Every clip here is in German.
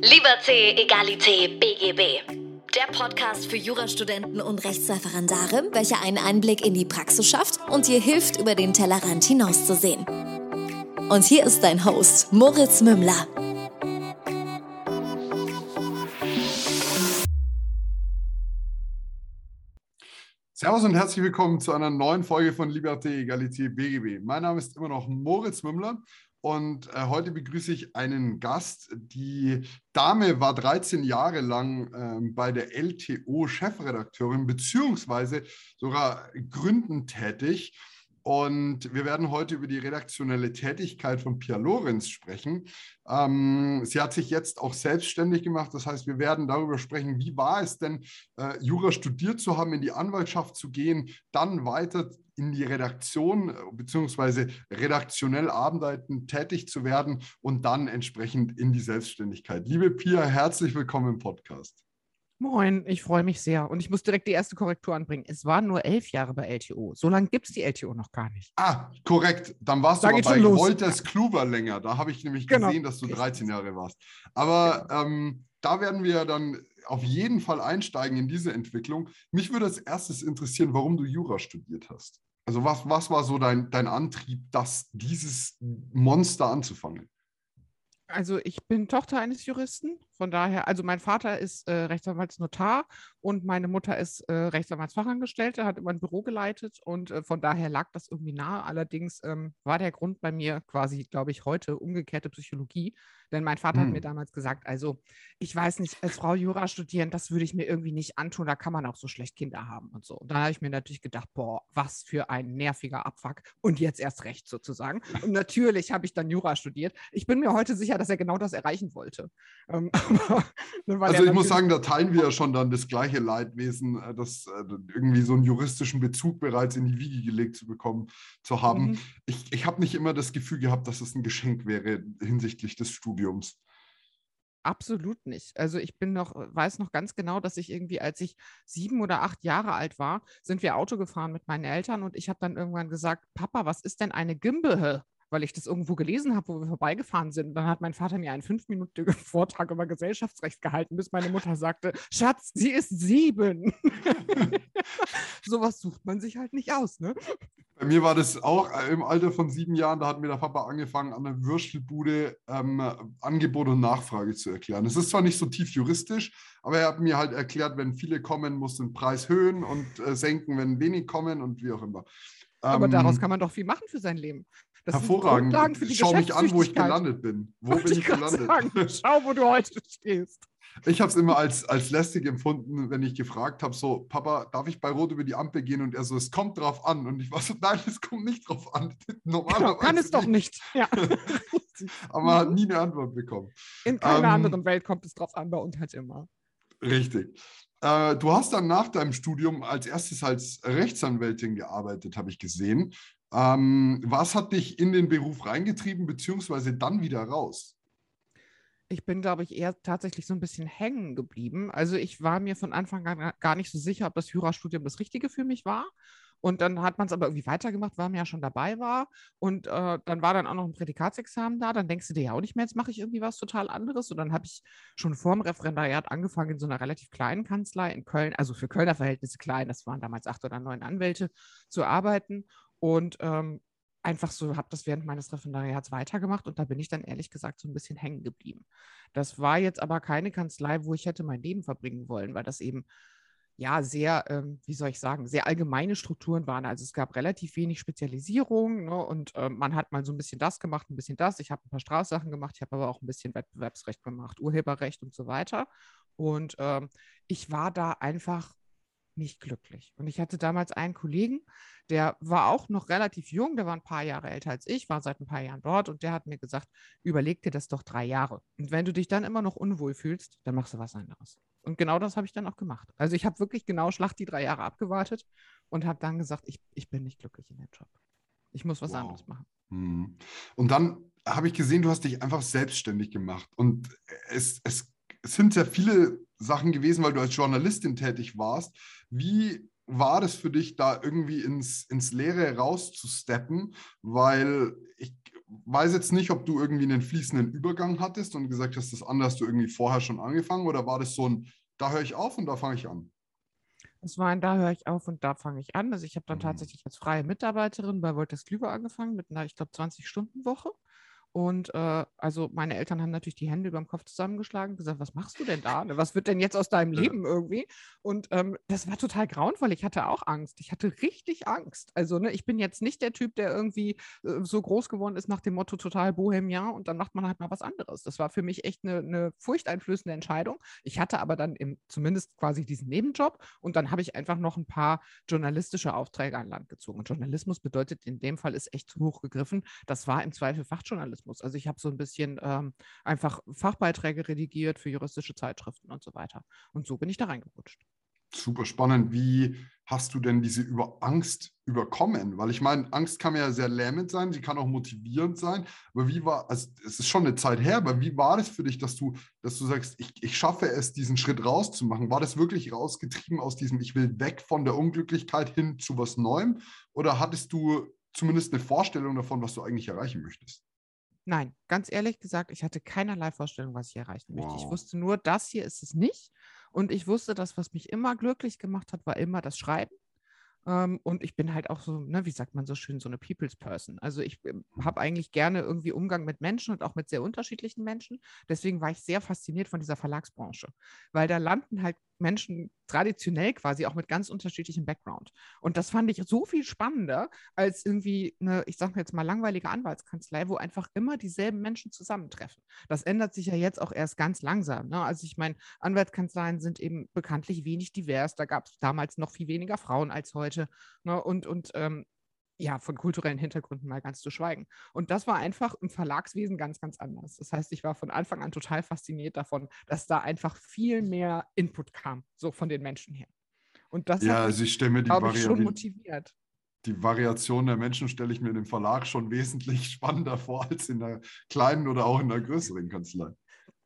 Liberté, Egalité, BGB. Der Podcast für Jurastudenten und Rechtsreferendare, welcher einen Einblick in die Praxis schafft und dir hilft, über den Tellerrand hinauszusehen. Und hier ist dein Host, Moritz Mümmler. Servus und herzlich willkommen zu einer neuen Folge von Liberté, Egalité, BGB. Mein Name ist immer noch Moritz Mümmler und äh, heute begrüße ich einen Gast. Die Dame war 13 Jahre lang äh, bei der LTO Chefredakteurin beziehungsweise sogar gründend tätig. Und wir werden heute über die redaktionelle Tätigkeit von Pia Lorenz sprechen. Ähm, sie hat sich jetzt auch selbstständig gemacht. Das heißt, wir werden darüber sprechen, wie war es denn, äh, Jura studiert zu haben, in die Anwaltschaft zu gehen, dann weiter in die Redaktion äh, bzw. redaktionell arbeiten, tätig zu werden und dann entsprechend in die Selbstständigkeit. Liebe Pia, herzlich willkommen im Podcast. Moin, ich freue mich sehr. Und ich muss direkt die erste Korrektur anbringen. Es waren nur elf Jahre bei LTO. So lange gibt es die LTO noch gar nicht. Ah, korrekt. Dann warst da du aber bei Wolters Kluwer länger. Da habe ich nämlich genau. gesehen, dass du 13 Jahre warst. Aber genau. ähm, da werden wir dann auf jeden Fall einsteigen in diese Entwicklung. Mich würde als erstes interessieren, warum du Jura studiert hast. Also was, was war so dein, dein Antrieb, das, dieses Monster anzufangen? Also ich bin Tochter eines Juristen, von daher, also mein Vater ist äh, Rechtsanwaltsnotar und meine Mutter ist äh, Rechtsanwaltsfachangestellte, hat immer ein Büro geleitet und äh, von daher lag das irgendwie nahe. Allerdings ähm, war der Grund bei mir quasi, glaube ich, heute umgekehrte Psychologie, denn mein Vater hm. hat mir hm. damals gesagt, also ich weiß nicht, als Frau Jura studieren, das würde ich mir irgendwie nicht antun, da kann man auch so schlecht Kinder haben und so. Und dann habe ich mir natürlich gedacht, boah, was für ein nerviger Abfuck und jetzt erst recht sozusagen. Und natürlich habe ich dann Jura studiert. Ich bin mir heute sicher, dass er genau das erreichen wollte. Ähm, also ich muss sagen, da teilen wir ja schon dann das gleiche Leidwesen, äh, das äh, irgendwie so einen juristischen Bezug bereits in die Wiege gelegt zu bekommen, zu haben. Mhm. Ich, ich habe nicht immer das Gefühl gehabt, dass es ein Geschenk wäre hinsichtlich des Studiums. Absolut nicht. Also ich bin noch, weiß noch ganz genau, dass ich irgendwie, als ich sieben oder acht Jahre alt war, sind wir Auto gefahren mit meinen Eltern und ich habe dann irgendwann gesagt, Papa, was ist denn eine Gimbel? Weil ich das irgendwo gelesen habe, wo wir vorbeigefahren sind. Dann hat mein Vater mir einen fünfminütigen Vortrag über Gesellschaftsrecht gehalten, bis meine Mutter sagte, Schatz, sie ist sieben. Sowas sucht man sich halt nicht aus, ne? Bei mir war das auch äh, im Alter von sieben Jahren, da hat mir der Papa angefangen, an der Würstelbude ähm, Angebot und Nachfrage zu erklären. Es ist zwar nicht so tief juristisch, aber er hat mir halt erklärt, wenn viele kommen, muss den Preis höhen und äh, senken, wenn wenig kommen und wie auch immer. Aber ähm, daraus kann man doch viel machen für sein Leben. Das Hervorragend. Schau mich an, wo ich gelandet bin. Wo Wollte bin ich, gelandet? Sagen, schau, wo du heute stehst. Ich habe es immer als, als lästig empfunden, wenn ich gefragt habe, so, Papa, darf ich bei Rot über die Ampel gehen? Und er so, es kommt drauf an. Und ich war so, nein, es kommt nicht drauf an. Normalerweise genau, kann es doch nicht. Ja. Aber man hat nie eine Antwort bekommen. In keiner ähm, anderen Welt kommt es drauf an, bei uns halt immer. Richtig. Äh, du hast dann nach deinem Studium als erstes als Rechtsanwältin gearbeitet, habe ich gesehen. Ähm, was hat dich in den Beruf reingetrieben, beziehungsweise dann wieder raus? Ich bin, glaube ich, eher tatsächlich so ein bisschen hängen geblieben. Also ich war mir von Anfang an gar nicht so sicher, ob das Jurastudium das Richtige für mich war. Und dann hat man es aber irgendwie weitergemacht, weil man ja schon dabei war. Und äh, dann war dann auch noch ein Prädikatsexamen da. Dann denkst du dir ja auch nicht mehr, jetzt mache ich irgendwie was total anderes. Und dann habe ich schon vor dem Referendariat angefangen in so einer relativ kleinen Kanzlei in Köln, also für Kölner Verhältnisse klein, das waren damals acht oder neun Anwälte, zu arbeiten. Und ähm, einfach so, habe das während meines Referendariats weitergemacht und da bin ich dann ehrlich gesagt so ein bisschen hängen geblieben. Das war jetzt aber keine Kanzlei, wo ich hätte mein Leben verbringen wollen, weil das eben ja sehr, ähm, wie soll ich sagen, sehr allgemeine Strukturen waren. Also es gab relativ wenig Spezialisierung ne, und äh, man hat mal so ein bisschen das gemacht, ein bisschen das. Ich habe ein paar Strafsachen gemacht, ich habe aber auch ein bisschen Wettbewerbsrecht gemacht, Urheberrecht und so weiter. Und ähm, ich war da einfach nicht glücklich. Und ich hatte damals einen Kollegen, der war auch noch relativ jung, der war ein paar Jahre älter als ich, war seit ein paar Jahren dort und der hat mir gesagt, überleg dir das doch drei Jahre. Und wenn du dich dann immer noch unwohl fühlst, dann machst du was anderes. Und genau das habe ich dann auch gemacht. Also ich habe wirklich genau Schlacht die drei Jahre abgewartet und habe dann gesagt, ich, ich bin nicht glücklich in dem Job. Ich muss was wow. anderes machen. Hm. Und dann habe ich gesehen, du hast dich einfach selbstständig gemacht. Und es, es sind sehr viele Sachen gewesen, weil du als Journalistin tätig warst. Wie war das für dich, da irgendwie ins, ins Leere rauszusteppen? Weil ich, weiß jetzt nicht, ob du irgendwie einen fließenden Übergang hattest und gesagt hast, das andere hast du irgendwie vorher schon angefangen oder war das so ein, da höre ich auf und da fange ich an? Es war ein, da höre ich auf und da fange ich an. Also ich habe dann Mhm. tatsächlich als freie Mitarbeiterin bei Wolters Klüber angefangen mit einer, ich glaube, 20-Stunden-Woche. Und äh, also meine Eltern haben natürlich die Hände über dem Kopf zusammengeschlagen und gesagt, was machst du denn da? Was wird denn jetzt aus deinem. Leben irgendwie? Und ähm, das war total grauenvoll. Ich hatte auch Angst. Ich hatte richtig Angst. Also ne, ich bin jetzt nicht der Typ, der irgendwie äh, so groß geworden ist nach dem Motto total Bohemian und dann macht man halt mal was anderes. Das war für mich echt eine, eine furchteinflößende Entscheidung. Ich hatte aber dann im, zumindest quasi diesen Nebenjob und dann habe ich einfach noch ein paar journalistische Aufträge an Land gezogen. Und Journalismus bedeutet in dem Fall ist echt zu hoch gegriffen. Das war im Zweifel Fachjournalismus. Also ich habe so ein bisschen ähm, einfach Fachbeiträge redigiert für juristische Zeitschriften und so weiter. Und so bin ich da reingerutscht. Super spannend. Wie hast du denn diese über Angst überkommen? Weil ich meine, Angst kann ja sehr lähmend sein, sie kann auch motivierend sein. Aber wie war, also es ist schon eine Zeit her, aber wie war das für dich, dass du, dass du sagst, ich, ich schaffe es, diesen Schritt rauszumachen? War das wirklich rausgetrieben aus diesem, ich will weg von der Unglücklichkeit hin zu was Neuem? Oder hattest du zumindest eine Vorstellung davon, was du eigentlich erreichen möchtest? Nein, ganz ehrlich gesagt, ich hatte keinerlei Vorstellung, was ich erreichen möchte. Ich Wow. wusste nur, das hier ist es nicht. Und ich wusste, das, was mich immer glücklich gemacht hat, war immer das Schreiben. Ähm, und ich bin halt auch so, ne, wie sagt man so schön, so eine People's Person. Also ich habe eigentlich gerne irgendwie Umgang mit Menschen und auch mit sehr unterschiedlichen Menschen. Deswegen war ich sehr fasziniert von dieser Verlagsbranche, weil da landen halt Menschen traditionell quasi auch mit ganz unterschiedlichem Background. Und das fand ich so viel spannender als irgendwie eine, ich sage jetzt mal, langweilige Anwaltskanzlei, wo einfach immer dieselben Menschen zusammentreffen. Das ändert sich ja jetzt auch erst ganz langsam. Ne? Also ich meine, Anwaltskanzleien sind eben bekanntlich wenig divers. Da gab es damals noch viel weniger Frauen als heute. Ne? Und, und ähm, ja, von kulturellen Hintergründen mal ganz zu schweigen. Und das war einfach im Verlagswesen ganz, ganz anders. Das heißt, ich war von Anfang an total fasziniert davon, dass da einfach viel mehr Input kam, so von den Menschen her. Und das Ja, hat also mich, ich stelle mir die, ich, schon motiviert. die Variation der Menschen, stelle ich mir in dem Verlag schon wesentlich spannender vor als in einer kleinen oder auch in einer größeren Kanzlei.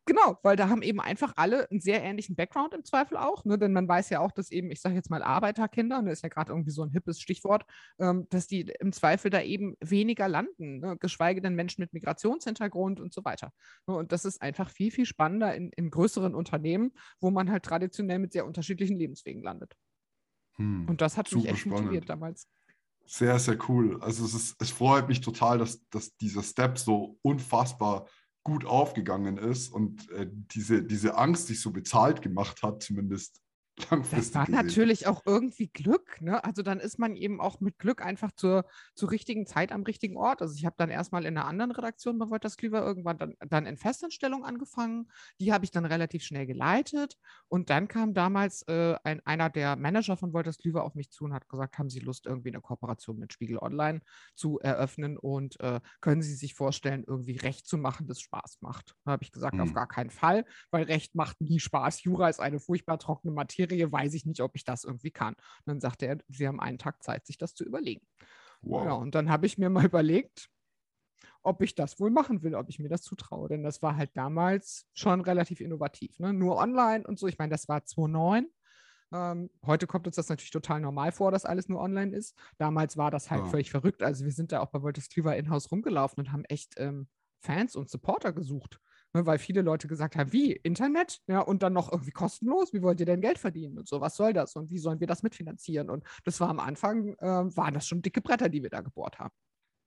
Genau, weil da haben eben einfach alle einen sehr ähnlichen Background im Zweifel auch, ne? denn man weiß ja auch, dass eben, ich sage jetzt mal Arbeiterkinder, das ist ja gerade irgendwie so ein hippes Stichwort, ähm, dass die im Zweifel da eben weniger landen, ne? geschweige denn Menschen mit Migrationshintergrund und so weiter. Ne? Und das ist einfach viel, viel spannender in, in größeren Unternehmen, wo man halt traditionell mit sehr unterschiedlichen Lebenswegen landet. Hm, Und das hat mich echt spannend. motiviert damals. Sehr, sehr cool. Also es, ist, es freut mich total, dass, dass dieser Step so unfassbar gut aufgegangen ist und äh, diese, diese Angst sich so bezahlt gemacht hat, zumindest Das war gesehen. natürlich auch irgendwie Glück, ne? Also dann ist man eben auch mit Glück einfach zur, zur richtigen Zeit am richtigen Ort. Also ich habe dann erstmal in einer anderen Redaktion bei Wolters Klüver irgendwann dann, dann in Festanstellung angefangen. Die habe ich dann relativ schnell geleitet. Und dann kam damals äh, ein, einer der Manager von Wolters Klüver auf mich zu und hat gesagt, haben Sie Lust, irgendwie eine Kooperation mit Spiegel Online zu eröffnen und äh, können Sie sich vorstellen, irgendwie Recht zu machen, das Spaß macht. Da habe ich gesagt, auf Hm. gar keinen Fall, weil Recht macht nie Spaß. Jura ist eine furchtbar trockene Materie, weiß ich nicht, ob ich das irgendwie kann. Und dann sagte er, Sie haben einen Tag Zeit, sich das zu überlegen. Wow. Ja, und dann habe ich mir mal überlegt, ob ich das wohl machen will, ob ich mir das zutraue. Denn das war halt damals schon relativ innovativ. Ne? Nur online und so. Ich meine, das war 2009. Ähm, heute kommt uns das natürlich total normal vor, dass alles nur online ist. Damals war das halt Ja. völlig verrückt. Also wir sind da auch bei Wolters Klüver in-house rumgelaufen und haben echt ähm, Fans und Supporter gesucht. Ne, weil viele Leute gesagt haben, wie, Internet? Ja, und dann noch irgendwie kostenlos? Wie wollt ihr denn Geld verdienen? Und so, was soll das? Und wie sollen wir das mitfinanzieren? Und das war am Anfang, ähm, waren das schon dicke Bretter, die wir da gebohrt haben.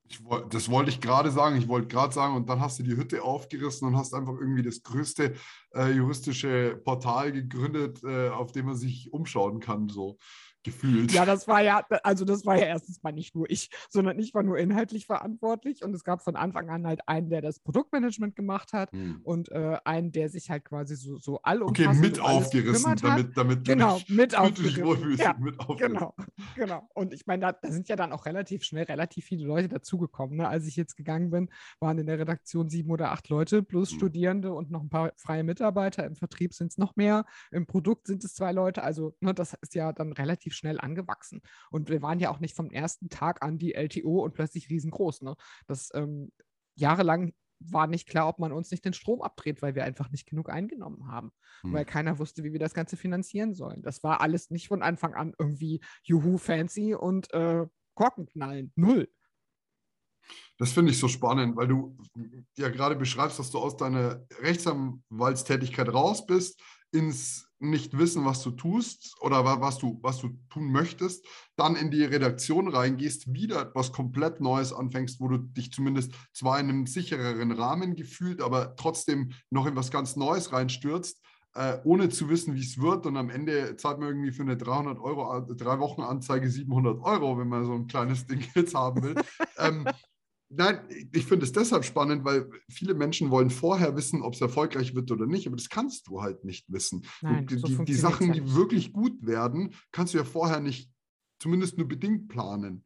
Ich, woll- das wollte ich gerade sagen. Ich wollte gerade sagen, und dann hast du die Hütte aufgerissen und hast einfach irgendwie das größte äh, juristische Portal gegründet, äh, auf dem man sich umschauen kann, so gefühlt. Ja, das war ja, also das war ja erstens mal nicht nur ich, sondern ich war nur inhaltlich verantwortlich und es gab von Anfang an halt einen, der das Produktmanagement gemacht hat Hm. und äh, einen, der sich halt quasi so, so Okay, allumfassend mit um alles aufgerissen, damit, damit Genau, du mit aufgerissen. Ja, mit aufgerissen. Genau, genau. Und ich meine, da, da sind ja dann auch relativ schnell relativ viele Leute dazugekommen. Ne? Als ich jetzt gegangen bin, waren in der Redaktion sieben oder acht Leute plus Mhm. Studierende und noch ein paar freie Mitarbeiter. Im Vertrieb sind es noch mehr. Im Produkt sind es zwei Leute. Also ne, das ist ja dann relativ schnell angewachsen. Und wir waren ja auch nicht vom ersten Tag an die LTO und plötzlich riesengroß. Ne? Das ähm, jahrelang war nicht klar, ob man uns nicht den Strom abdreht, weil wir einfach nicht genug eingenommen haben Hm. weil keiner wusste, wie wir das Ganze finanzieren sollen. Das war alles nicht von Anfang an irgendwie juhu fancy und äh, Korkenknallen. Null. Das finde ich so spannend, weil du ja gerade beschreibst, dass du aus deiner Rechtsanwaltstätigkeit raus bist, ins nicht wissen, was du tust oder was du, was du tun möchtest, dann in die Redaktion reingehst, wieder etwas komplett Neues anfängst, wo du dich zumindest zwar in einem sichereren Rahmen gefühlt, aber trotzdem noch in was ganz Neues reinstürzt, äh, ohne zu wissen, wie es wird. Und am Ende zahlt man irgendwie für eine 300 Euro, drei Wochen Anzeige 700 Euro, wenn man so ein kleines Ding jetzt haben will. ähm, Nein, ich finde es deshalb spannend, weil viele Menschen wollen vorher wissen, ob es erfolgreich wird oder nicht, aber das kannst du halt nicht wissen. Nein, die, so die Sachen, die wirklich gut werden, kannst du ja vorher nicht, zumindest nur bedingt planen.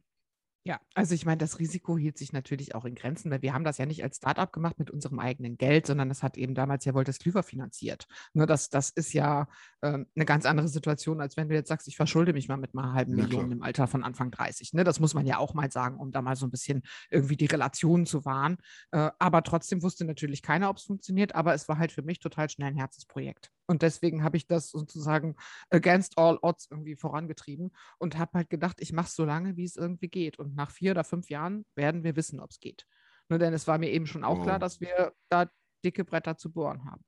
Ja, also ich meine, das Risiko hielt sich natürlich auch in Grenzen, weil wir haben das ja nicht als Startup gemacht mit unserem eigenen Geld, sondern das hat eben damals ja Wolters Klüver finanziert. Nur das, das ist ja ähm, eine ganz andere Situation, als wenn du jetzt sagst, ich verschulde mich mal mit einer halben ja, Million klar. im Alter von Anfang 30. Ne? Das muss man ja auch mal sagen, um da mal so ein bisschen irgendwie die Relationen zu wahren. Äh, aber trotzdem wusste natürlich keiner, ob es funktioniert, aber es war halt für mich total schnell ein Herzensprojekt. Und deswegen habe ich das sozusagen against all odds irgendwie vorangetrieben und habe halt gedacht, ich mache es so lange, wie es irgendwie geht. Und nach vier oder fünf Jahren werden wir wissen, ob es geht. Nur denn es war mir eben schon auch wow. klar, dass wir da dicke Bretter zu bohren haben.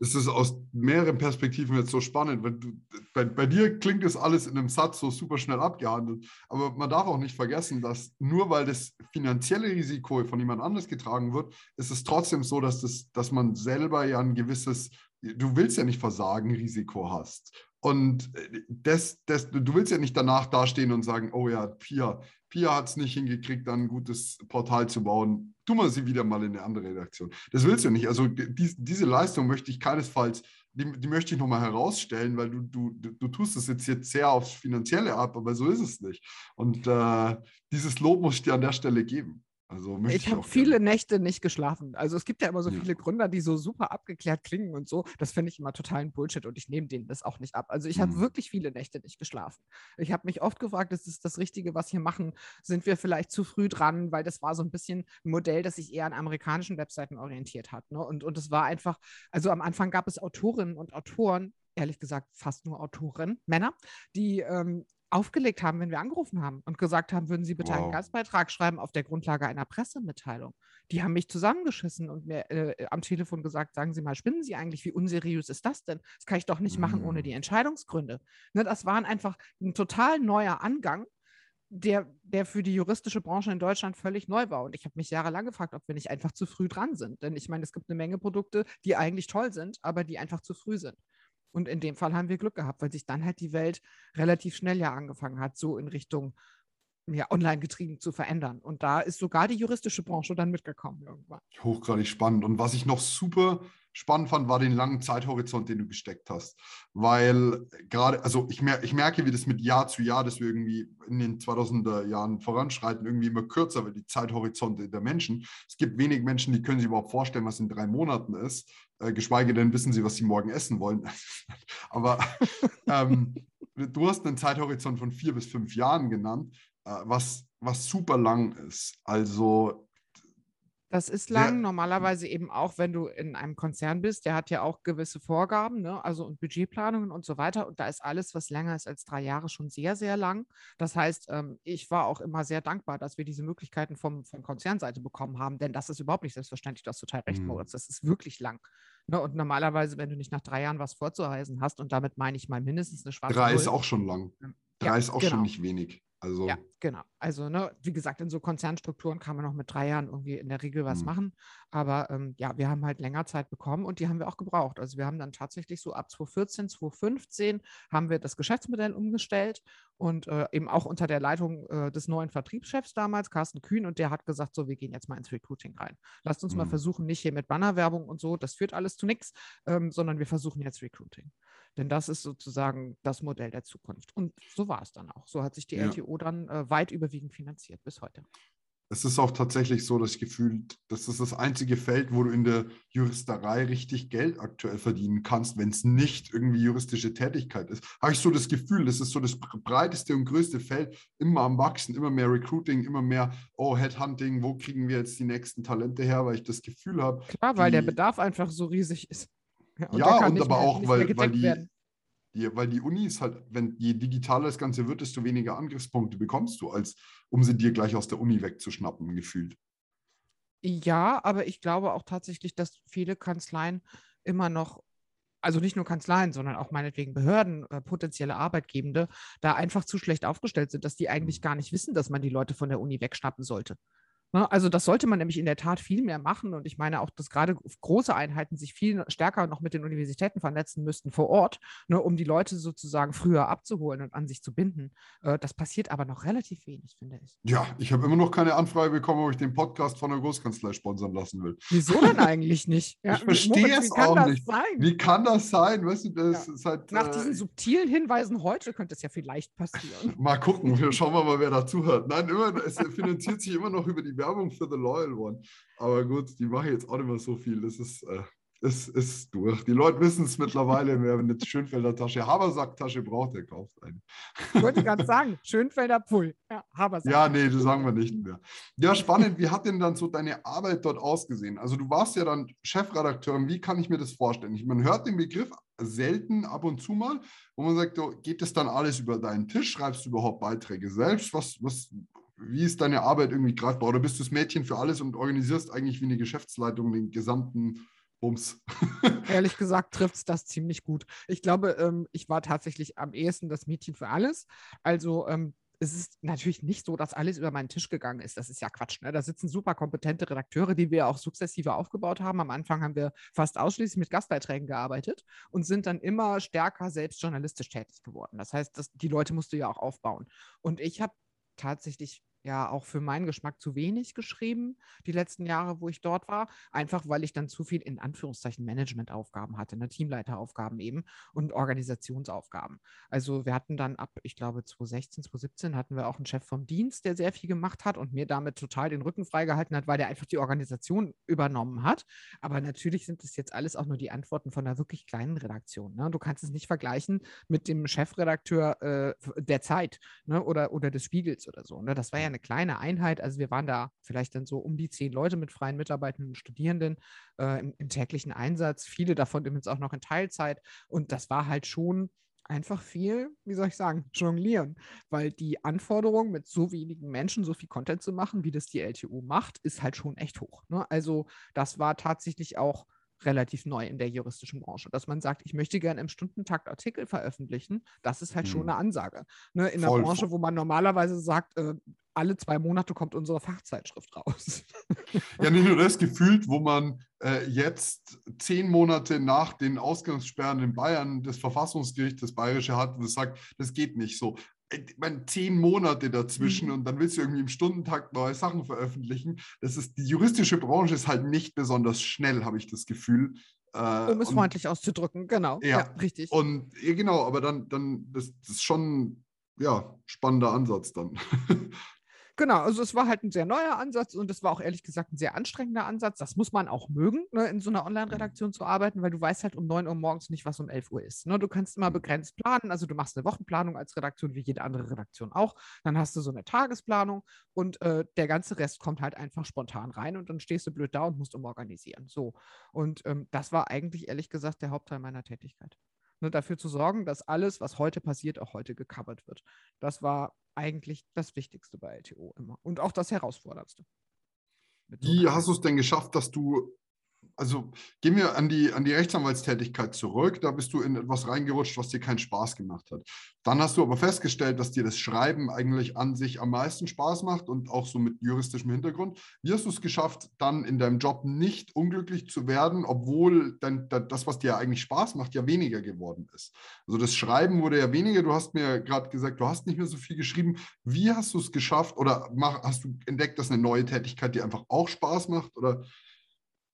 Es ist aus mehreren Perspektiven jetzt so spannend, du, bei, bei dir klingt das alles in einem Satz so super schnell abgehandelt. Aber man darf auch nicht vergessen, dass nur weil das finanzielle Risiko von jemand anders getragen wird, ist es trotzdem so, dass, das, dass man selber ja ein gewisses du willst ja nicht versagen, Risiko hast. Und äh, das, das, du willst ja nicht danach dastehen und sagen, oh ja, Pia, Pia hat es nicht hingekriegt, dann ein gutes Portal zu bauen. Tu mal sie wieder mal in eine andere Redaktion. Das willst du nicht. Also die, diese Leistung möchte ich keinesfalls, die, die möchte ich nochmal herausstellen, weil du, du, du tust es jetzt, jetzt sehr aufs Finanzielle ab, aber so ist es nicht. Und äh, dieses Lob muss ich dir an der Stelle geben. Also ich, habe viele gerne. Nächte nicht geschlafen. Also es gibt ja immer so ja. viele Gründer, die so super abgeklärt klingen und so. Das finde ich immer totalen Bullshit und ich nehme denen das auch nicht ab. Also ich mhm. habe wirklich viele Nächte nicht geschlafen. Ich habe mich oft gefragt, ist das das Richtige, was wir machen? Sind wir vielleicht zu früh dran? Weil das war so ein bisschen ein Modell, das sich eher an amerikanischen Webseiten orientiert hat. Ne? Und, und es war einfach, also am Anfang gab es Autorinnen und Autoren, ehrlich gesagt fast nur Autoren, Männer, die ähm, aufgelegt haben, wenn wir angerufen haben und gesagt haben, würden Sie bitte wow. einen Gastbeitrag schreiben auf der Grundlage einer Pressemitteilung. Die haben mich zusammengeschissen und mir äh, am Telefon gesagt, sagen Sie mal, spinnen Sie eigentlich, wie unseriös ist das denn? Das kann ich doch nicht mm. machen ohne die mm. Entscheidungsgründe. Ne, das waren einfach ein total neuer Angang, der, der für die juristische Branche in Deutschland völlig neu war. Und ich habe mich jahrelang gefragt, ob wir nicht einfach zu früh dran sind. Denn ich meine, es gibt eine Menge Produkte, die eigentlich toll sind, aber die einfach zu früh sind. Und in dem Fall haben wir Glück gehabt, weil sich dann halt die Welt relativ schnell ja angefangen hat, so in Richtung ja, online getrieben zu verändern. Und da ist sogar die juristische Branche dann mitgekommen irgendwann. Hochgradig spannend. Und was ich noch super spannend fand, war den langen Zeithorizont, den du gesteckt hast. Weil gerade, also ich, mer ich merke, wie das mit Jahr zu Jahr, dass wir irgendwie in den 2000er Jahren voranschreiten, irgendwie immer kürzer wird, die Zeithorizonte der Menschen. Es gibt wenig Menschen, die können sich überhaupt vorstellen, was in drei Monaten ist. Äh, geschweige denn wissen sie, was sie morgen essen wollen. Aber ähm, du hast einen Zeithorizont von vier bis fünf Jahren genannt, was, was super lang ist. Also das ist lang, ja. normalerweise eben auch, wenn du in einem Konzern bist, der hat ja auch gewisse Vorgaben, ne? also und Budgetplanungen und so weiter. Und da ist alles, was länger ist als drei Jahre, schon sehr, sehr lang. Das heißt, ähm, ich war auch immer sehr dankbar, dass wir diese Möglichkeiten vom, von Konzernseite bekommen haben, denn das ist überhaupt nicht selbstverständlich, du hast total recht, mhm. Moritz. Das ist wirklich lang. Ne? Und normalerweise, wenn du nicht nach drei Jahren was vorzuweisen hast, und damit meine ich mal mindestens eine schwarze Drei Null, ist auch schon lang. Drei ja, ist auch genau. schon nicht wenig. Also, ja, genau. Also, ne, wie gesagt, in so Konzernstrukturen kann man noch mit drei Jahren irgendwie in der Regel was mhm. machen. Aber ähm, ja, wir haben halt länger Zeit bekommen und die haben wir auch gebraucht. Also wir haben dann tatsächlich so ab 2014, 2015 haben wir das Geschäftsmodell umgestellt und äh, eben auch unter der Leitung äh, des neuen Vertriebschefs damals, Carsten Kühn, und der hat gesagt, so, wir gehen jetzt mal ins Recruiting rein. Lasst uns mhm. mal versuchen, nicht hier mit Bannerwerbung und so, das führt alles zu nichts, ähm, sondern wir versuchen jetzt Recruiting. Denn das ist sozusagen das Modell der Zukunft. Und so war es dann auch. So hat sich die ja. LTO dann äh, weit überwiegend finanziert bis heute. Es ist auch tatsächlich so, dass ich gefühlt, das ist das einzige Feld, wo du in der Juristerei richtig Geld aktuell verdienen kannst, wenn es nicht irgendwie juristische Tätigkeit ist. Habe ich so das Gefühl, das ist so das breiteste und größte Feld, immer am Wachsen, immer mehr Recruiting, immer mehr, oh, Headhunting, wo kriegen wir jetzt die nächsten Talente her, weil ich das Gefühl habe. Klar, weil der Bedarf einfach so riesig ist. Ja, und, ja, und aber mehr, auch, weil, weil die, werden. Die, weil die Uni ist halt, wenn je digitaler das Ganze wird, desto weniger Angriffspunkte bekommst du, als um sie dir gleich aus der Uni wegzuschnappen, gefühlt. Ja, aber ich glaube auch tatsächlich, dass viele Kanzleien immer noch, also nicht nur Kanzleien, sondern auch meinetwegen Behörden, äh, potenzielle Arbeitgebende, da einfach zu schlecht aufgestellt sind, dass die eigentlich gar nicht wissen, dass man die Leute von der Uni wegschnappen sollte. Ne? Also das sollte man nämlich in der Tat viel mehr machen. Und ich meine auch, dass gerade große Einheiten sich viel stärker noch mit den Universitäten vernetzen müssten vor Ort, ne, um die Leute sozusagen früher abzuholen und an sich zu binden. Äh, das passiert aber noch relativ wenig, finde ich. Ja, ich habe immer noch keine Anfrage bekommen, ob ich den Podcast von der Großkanzlei sponsern lassen will. Wieso denn eigentlich nicht? Ja, ich verstehe es auch nicht. Sein? Wie kann das sein? Weißt du, das ja. halt, Nach äh, diesen subtilen Hinweisen heute könnte es ja vielleicht passieren. mal gucken, wir schauen wir mal, wer dazu hört. Nein, immer, es finanziert sich immer noch über die Werbung für The Loyal One. Aber gut, die machen jetzt auch nicht mehr so viel. Das ist, äh, ist, ist durch. Die Leute wissen es mittlerweile, wer eine Schönfelder Tasche, Habersack-Tasche braucht, der kauft eine. Ich wollte gerade sagen, Schönfelder Pull. Ja, Habersack. Ja, nee, das sagen wir nicht mehr. Ja, spannend. Wie hat denn dann so deine Arbeit dort ausgesehen? Also du warst ja dann Chefredakteur. Wie kann ich mir das vorstellen? Ich, man hört den Begriff selten ab und zu mal, wo man sagt, geht das dann alles über deinen Tisch? Schreibst du überhaupt Beiträge selbst? Was, was, wie ist deine Arbeit irgendwie greifbar? Oder bist du das Mädchen für alles und organisierst eigentlich wie eine Geschäftsleitung den gesamten Bums? Ehrlich gesagt trifft es das ziemlich gut. Ich glaube, ähm, ich war tatsächlich am ehesten das Mädchen für alles. Also ähm, es ist natürlich nicht so, dass alles über meinen Tisch gegangen ist. Das ist ja Quatsch. Ne? Da sitzen super kompetente Redakteure, die wir auch sukzessive aufgebaut haben. Am Anfang haben wir fast ausschließlich mit Gastbeiträgen gearbeitet und sind dann immer stärker selbst journalistisch tätig geworden. Das heißt, das, die Leute musst du ja auch aufbauen. Und ich habe tatsächlich ja auch für meinen Geschmack zu wenig geschrieben, die letzten Jahre, wo ich dort war. Einfach weil ich dann zu viel in Anführungszeichen Managementaufgaben hatte, ne? Teamleiteraufgaben eben und Organisationsaufgaben. Also wir hatten dann ab, ich glaube, 2016, 2017 hatten wir auch einen Chef vom Dienst, der sehr viel gemacht hat und mir damit total den Rücken freigehalten hat, weil der einfach die Organisation übernommen hat. Aber natürlich sind das jetzt alles auch nur die Antworten von einer wirklich kleinen Redaktion. Ne? Du kannst es nicht vergleichen mit dem Chefredakteur äh, der Zeit ne? oder, oder des Spiegels oder so. Ne? Das war ja eine kleine Einheit. Also wir waren da vielleicht dann so um die zehn Leute mit freien Mitarbeitenden und Studierenden äh, im, im, täglichen Einsatz. Viele davon übrigens auch noch in Teilzeit. Und das war halt schon einfach viel, wie soll ich sagen, jonglieren. Weil die Anforderung, mit so wenigen Menschen so viel Content zu machen, wie das die LTU macht, ist halt schon echt hoch. Ne? Also das war tatsächlich auch relativ neu in der juristischen Branche, dass man sagt, ich möchte gerne im Stundentakt Artikel veröffentlichen, das ist halt hm. schon eine Ansage. Ne, in Voll. einer Branche, wo man normalerweise sagt, äh, alle zwei Monate kommt unsere Fachzeitschrift raus. ja, nicht nur das gefühlt, wo man äh, jetzt zehn Monate nach den Ausgangssperren in Bayern das Verfassungsgericht, das Bayerische hat, das sagt, das geht nicht so ich meine, zehn Monate dazwischen mhm. und dann willst du irgendwie im Stundentakt neue Sachen veröffentlichen. Das ist, die juristische Branche ist halt nicht besonders schnell, habe ich das Gefühl. Äh, um es und, freundlich auszudrücken, genau. Ja, ja richtig. Und ja, genau, aber dann, dann das, das ist schon ja, spannender Ansatz dann. Genau, also es war halt ein sehr neuer Ansatz und es war auch ehrlich gesagt ein sehr anstrengender Ansatz. Das muss man auch mögen, ne, in so einer Online-Redaktion zu arbeiten, weil du weißt halt um 9 Uhr morgens nicht, was um 11 Uhr ist. Ne? Du kannst immer begrenzt planen, also du machst eine Wochenplanung als Redaktion, wie jede andere Redaktion auch. Dann hast du so eine Tagesplanung und äh, der ganze Rest kommt halt einfach spontan rein und dann stehst du blöd da und musst umorganisieren. So. Und ähm, das war eigentlich ehrlich gesagt der Hauptteil meiner Tätigkeit. Ne, dafür zu sorgen, dass alles, was heute passiert, auch heute gecovert wird. Das war eigentlich das Wichtigste bei LTO immer und auch das Herausforderndste. Wie hast du es denn geschafft, dass du also gehen wir an die, an die Rechtsanwaltstätigkeit zurück. Da bist du in etwas reingerutscht, was dir keinen Spaß gemacht hat. Dann hast du aber festgestellt, dass dir das Schreiben eigentlich an sich am meisten Spaß macht und auch so mit juristischem Hintergrund. Wie hast du es geschafft, dann in deinem Job nicht unglücklich zu werden, obwohl dann das, was dir eigentlich Spaß macht, ja weniger geworden ist? Also das Schreiben wurde ja weniger. Du hast mir gerade gesagt, du hast nicht mehr so viel geschrieben. Wie hast du es geschafft oder mach, hast du entdeckt, dass eine neue Tätigkeit dir einfach auch Spaß macht? Oder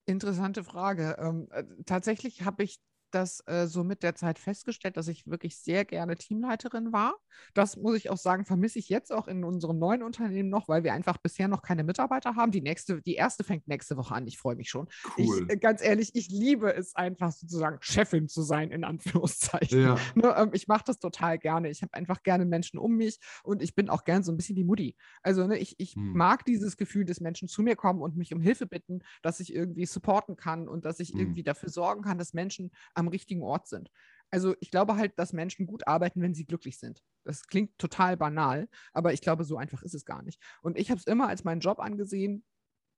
Interessante Frage. Ähm, äh, tatsächlich habe ich das äh, so mit der Zeit festgestellt, dass ich wirklich sehr gerne Teamleiterin war. Das muss ich auch sagen, vermisse ich jetzt auch in unserem neuen Unternehmen noch, weil wir einfach bisher noch keine Mitarbeiter haben. Die nächste, die erste fängt nächste Woche an. Ich freue mich schon. Cool. Ich, äh, ganz ehrlich, ich liebe es einfach sozusagen Chefin zu sein, in Anführungszeichen. Ja. Ne, ähm, ich mache das total gerne. Ich habe einfach gerne Menschen um mich und ich bin auch gern so ein bisschen die Mutti. Also ne, ich, ich hm. mag dieses Gefühl, dass Menschen zu mir kommen und mich um Hilfe bitten, dass ich irgendwie supporten kann und dass ich hm. irgendwie dafür sorgen kann, dass Menschen am richtigen Ort sind. Also ich glaube halt, dass Menschen gut arbeiten, wenn sie glücklich sind. Das klingt total banal, aber ich glaube, so einfach ist es gar nicht. Und ich habe es immer als meinen Job angesehen,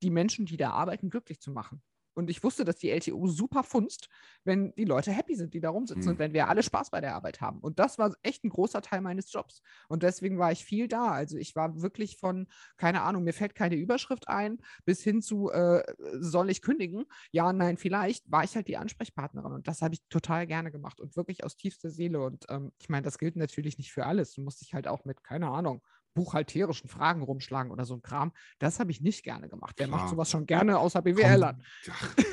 die Menschen, die da arbeiten, glücklich zu machen. Und ich wusste, dass die LTO super funzt, wenn die Leute happy sind, die da rumsitzen mhm. und wenn wir alle Spaß bei der Arbeit haben. Und das war echt ein großer Teil meines Jobs. Und deswegen war ich viel da. Also ich war wirklich von, keine Ahnung, mir fällt keine Überschrift ein, bis hin zu, äh, soll ich kündigen? Ja, nein, vielleicht, war ich halt die Ansprechpartnerin. Und das habe ich total gerne gemacht und wirklich aus tiefster Seele. Und ähm, ich meine, das gilt natürlich nicht für alles. Du musst dich halt auch mit, keine Ahnung, buchhalterischen Fragen rumschlagen oder so ein Kram. Das habe ich nicht gerne gemacht. Wer macht sowas schon gerne außer BWLern?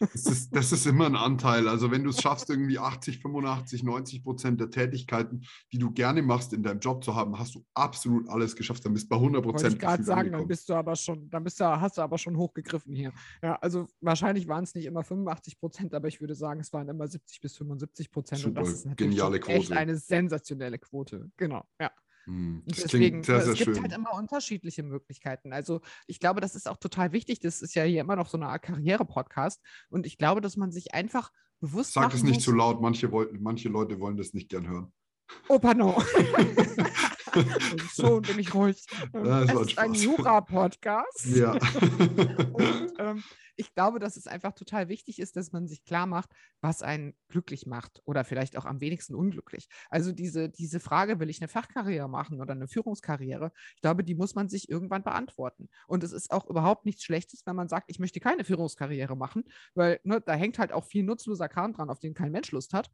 Das ist, das ist immer ein Anteil. Also wenn du es schaffst, irgendwie 80, 85, 90 Prozent der Tätigkeiten, die du gerne machst, in deinem Job zu haben, hast du absolut alles geschafft. Dann bist du bei 100 Prozent. Wollte ich gerade sagen, dann bist du aber schon, dann bist du, hast du aber schon hochgegriffen hier. Ja, also wahrscheinlich waren es nicht immer 85 Prozent, aber ich würde sagen, es waren immer 70 bis 75 Prozent. Und das ist natürlich geniale Quote. echt eine sensationelle Quote. Genau, ja. Hm, das Deswegen, sehr, sehr es gibt schön. halt immer unterschiedliche Möglichkeiten. Also ich glaube, das ist auch total wichtig. Das ist ja hier immer noch so eine Karriere-Podcast. Und ich glaube, dass man sich einfach bewusst Sag es nicht zu so laut, manche, manche Leute wollen das nicht gern hören. Oh, pardon. Schon bin ich ruhig. Das es ist ein Jura-Podcast. Ja. Und ähm, ich glaube, dass es einfach total wichtig ist, dass man sich klar macht, was einen glücklich macht oder vielleicht auch am wenigsten unglücklich. Also diese, diese Frage, will ich eine Fachkarriere machen oder eine Führungskarriere, ich glaube, die muss man sich irgendwann beantworten. Und es ist auch überhaupt nichts Schlechtes, wenn man sagt, ich möchte keine Führungskarriere machen, weil ne, da hängt halt auch viel nutzloser Kram dran, auf den kein Mensch Lust hat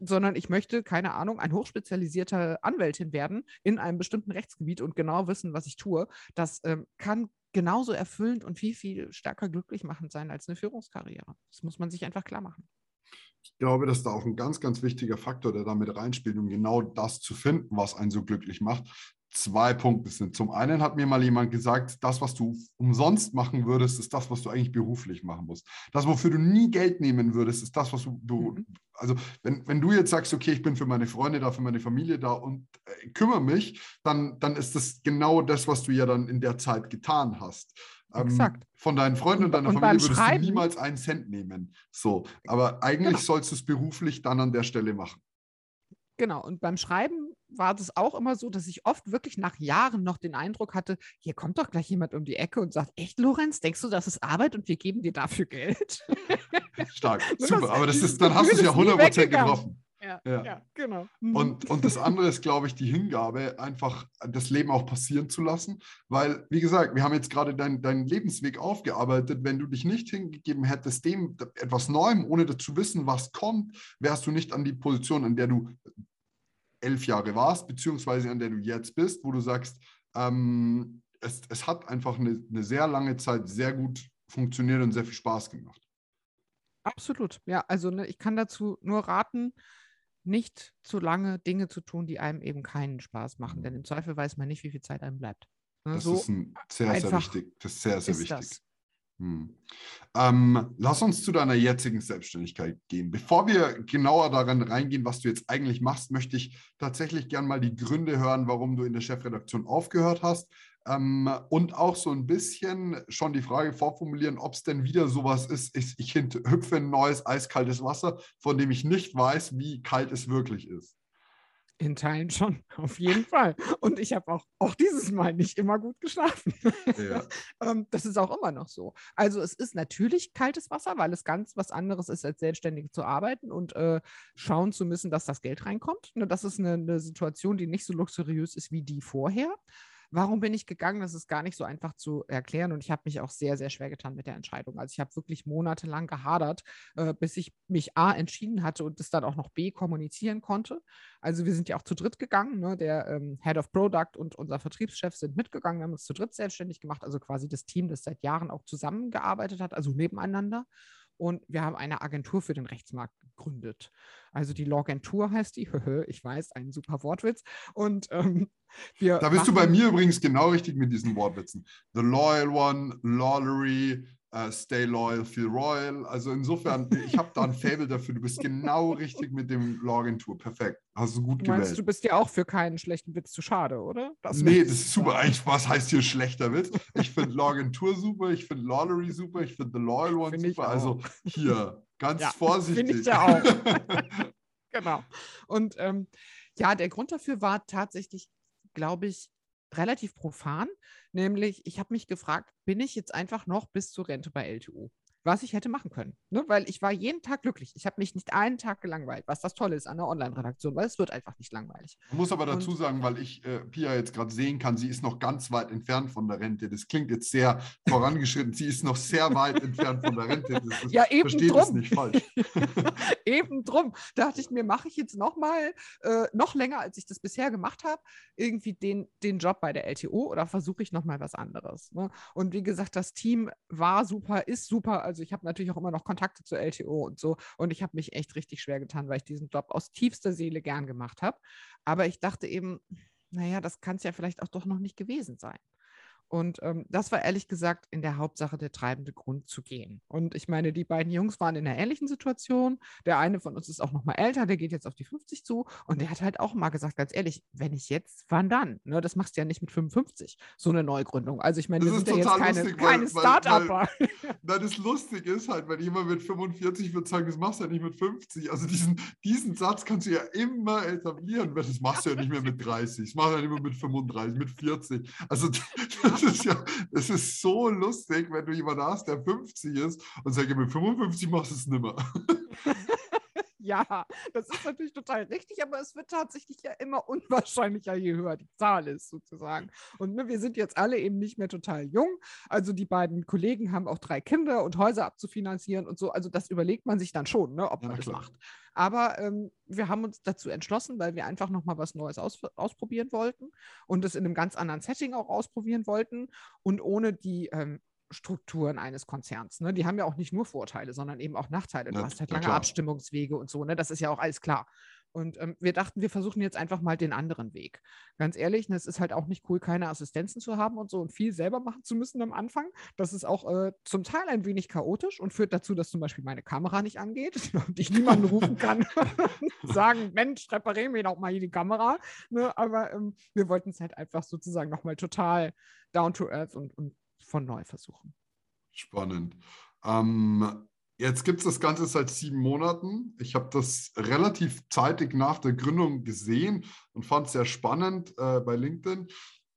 sondern ich möchte, keine Ahnung, ein hochspezialisierter Anwältin werden in einem bestimmten Rechtsgebiet und genau wissen, was ich tue. Das ähm, kann genauso erfüllend und viel, viel stärker glücklich machend sein als eine Führungskarriere. Das muss man sich einfach klar machen. Ich glaube, dass da auch ein ganz, ganz wichtiger Faktor, der damit reinspielt, um genau das zu finden, was einen so glücklich macht, zwei Punkte sind. Zum einen hat mir mal jemand gesagt, das, was du umsonst machen würdest, ist das, was du eigentlich beruflich machen musst. Das, wofür du nie Geld nehmen würdest, ist das, was du, du mhm. also wenn, wenn du jetzt sagst, okay, ich bin für meine Freunde da, für meine Familie da und äh, kümmere mich, dann, dann ist das genau das, was du ja dann in der Zeit getan hast. Ähm, Exakt. von deinen Freunden und, und deiner und Familie würdest Schreiben, du niemals einen Cent nehmen. So, aber eigentlich genau. sollst du es beruflich dann an der Stelle machen. Genau, und beim Schreiben war das auch immer so, dass ich oft wirklich nach Jahren noch den Eindruck hatte, hier kommt doch gleich jemand um die Ecke und sagt, echt, Lorenz, denkst du, das ist Arbeit und wir geben dir dafür Geld? Stark, super, aber das ist, dann hast du es ja 100% getroffen. Ja, ja. ja, genau. Mhm. Und, und das andere ist, glaube ich, die Hingabe, einfach das Leben auch passieren zu lassen. Weil, wie gesagt, wir haben jetzt gerade deinen dein Lebensweg aufgearbeitet. Wenn du dich nicht hingegeben hättest, dem etwas Neuem, ohne zu wissen, was kommt, wärst du nicht an die Position, in der du elf Jahre warst, beziehungsweise an der du jetzt bist, wo du sagst, ähm, es, es hat einfach eine, eine sehr lange Zeit sehr gut funktioniert und sehr viel Spaß gemacht. Absolut, ja. Also ne, ich kann dazu nur raten, nicht zu lange Dinge zu tun, die einem eben keinen Spaß machen. Denn im Zweifel weiß man nicht, wie viel Zeit einem bleibt. Ne, das so ist sehr, sehr wichtig. Das ist sehr, sehr wichtig. Das. Hm. Ähm, lass uns zu deiner jetzigen Selbstständigkeit gehen. Bevor wir genauer daran reingehen, was du jetzt eigentlich machst, möchte ich tatsächlich gern mal die Gründe hören, warum du in der Chefredaktion aufgehört hast. Ähm, und auch so ein bisschen schon die Frage vorformulieren, ob es denn wieder sowas ist, ich, ich hüpfe in neues eiskaltes Wasser, von dem ich nicht weiß, wie kalt es wirklich ist. In Teilen schon, auf jeden Fall. Und ich habe auch, auch dieses Mal nicht immer gut geschlafen. Ja. Ähm, das ist auch immer noch so. Also es ist natürlich kaltes Wasser, weil es ganz was anderes ist, als selbstständig zu arbeiten und äh, schauen zu müssen, dass das Geld reinkommt. Ne, das ist eine, eine Situation, die nicht so luxuriös ist wie die vorher. Warum bin ich gegangen? Das ist gar nicht so einfach zu erklären und ich habe mich auch sehr, sehr schwer getan mit der Entscheidung. Also ich habe wirklich monatelang gehadert, äh, bis ich mich A entschieden hatte und es dann auch noch B kommunizieren konnte. Also wir sind ja auch zu dritt gegangen. Ne? Der ähm, Head of Product und unser Vertriebschef sind mitgegangen. Wir haben uns zu dritt selbstständig gemacht, also quasi das Team, das seit Jahren auch zusammengearbeitet hat, also nebeneinander und wir haben eine Agentur für den Rechtsmarkt gegründet. Also die Logentur heißt die. ich weiß, ein super Wortwitz. Und ähm, wir. Da bist du bei mir übrigens genau richtig mit diesen Wortwitzen. The Loyal One, Lollery, Uh, stay loyal, feel royal. Also insofern, ich habe da ein Fable dafür. Du bist genau richtig mit dem Login-Tour. Perfekt. Hast du gut du meinst, gewählt. Du bist ja auch für keinen schlechten Witz zu schade, oder? Das nee, das ist super. Eigentlich, was heißt hier schlechter Witz? Ich finde Login-Tour super, ich finde Lollery super, ich finde The Loyal One find super. Also hier, ganz ja, vorsichtig. Finde ich ja auch. genau. Und ähm, ja, der Grund dafür war tatsächlich, glaube ich, relativ profan, nämlich ich habe mich gefragt, bin ich jetzt einfach noch bis zur Rente bei LTU? Was ich hätte machen können. Ne? Weil ich war jeden Tag glücklich. Ich habe mich nicht einen Tag gelangweilt, was das Tolle ist an der Online-Redaktion, weil es wird einfach nicht langweilig. Man muss aber dazu Und, sagen, weil ich äh, Pia jetzt gerade sehen kann, sie ist noch ganz weit entfernt von der Rente. Das klingt jetzt sehr vorangeschritten. sie ist noch sehr weit entfernt von der Rente. Das, das ja, eben versteht drum. es nicht falsch. eben drum. Da dachte ich mir, mache ich jetzt noch mal, äh, noch länger, als ich das bisher gemacht habe, irgendwie den, den Job bei der LTO oder versuche ich noch mal was anderes. Ne? Und wie gesagt, das Team war super, ist super also ich habe natürlich auch immer noch Kontakte zur LTO und so. Und ich habe mich echt richtig schwer getan, weil ich diesen Job aus tiefster Seele gern gemacht habe. Aber ich dachte eben, naja, das kann es ja vielleicht auch doch noch nicht gewesen sein. Und ähm, das war ehrlich gesagt in der Hauptsache der treibende Grund zu gehen. Und ich meine, die beiden Jungs waren in einer ähnlichen Situation. Der eine von uns ist auch noch mal älter, der geht jetzt auf die 50 zu. Und der hat halt auch mal gesagt, ganz ehrlich, wenn ich jetzt, wann dann? Ne, das machst du ja nicht mit 55, so eine Neugründung. Also ich meine, wir sind ja jetzt keine, lustig, keine Start-Upper. Das Lustige ist halt, wenn jemand mit 45 wird sagen, das machst du ja nicht mit 50. Also diesen, diesen Satz kannst du ja immer etablieren. Das machst du ja nicht mehr mit 30, das machst du ja nicht mehr mit 35, mit 40. Also das ist ja, das ist so lustig, wenn du jemanden hast, der 50 ist und sagt, mit 55 machst du es nimmer. ja, das ist natürlich total richtig, aber es wird tatsächlich ja immer unwahrscheinlicher, je höher die Zahl ist, sozusagen. Und ne, wir sind jetzt alle eben nicht mehr total jung. Also die beiden Kollegen haben auch drei Kinder und Häuser abzufinanzieren und so. Also das überlegt man sich dann schon, ne, ob ja, man das macht. Aber ähm, wir haben uns dazu entschlossen, weil wir einfach nochmal was Neues aus, ausprobieren wollten und es in einem ganz anderen Setting auch ausprobieren wollten und ohne die ähm, Strukturen eines Konzerns. Ne? Die haben ja auch nicht nur Vorteile, sondern eben auch Nachteile. Du ja, hast halt lange. Abstimmungswege und so, ne? Das ist ja auch alles klar. Und ähm, wir dachten, wir versuchen jetzt einfach mal den anderen Weg. Ganz ehrlich, ne, es ist halt auch nicht cool, keine Assistenzen zu haben und so und viel selber machen zu müssen am Anfang. Das ist auch äh, zum Teil ein wenig chaotisch und führt dazu, dass zum Beispiel meine Kamera nicht angeht und ich niemanden rufen kann und sagen, Mensch, repariere mir doch mal hier die Kamera. Ne? Aber ähm, wir wollten es halt einfach sozusagen nochmal total down to earth und, und von neu versuchen. Spannend. Ähm, jetzt gibt es das Ganze seit sieben Monaten. Ich habe das relativ zeitig nach der Gründung gesehen und fand es sehr spannend äh, bei LinkedIn.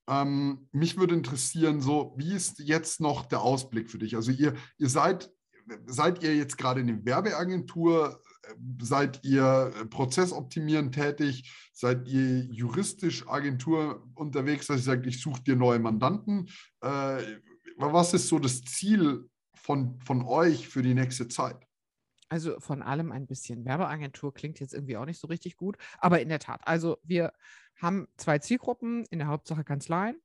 Ähm, mich würde interessieren, so wie ist jetzt noch der Ausblick für dich? Also ihr, ihr seid, seid ihr jetzt gerade in der Werbeagentur? Seid ihr prozessoptimierend tätig? Seid ihr juristisch Agentur unterwegs, dass ihr sagt, ich suche dir neue Mandanten? Äh, was ist so das Ziel von, von euch für die nächste Zeit? Also von allem ein bisschen. Werbeagentur klingt jetzt irgendwie auch nicht so richtig gut, aber in der Tat. Also wir haben zwei Zielgruppen, in der Hauptsache Kanzleien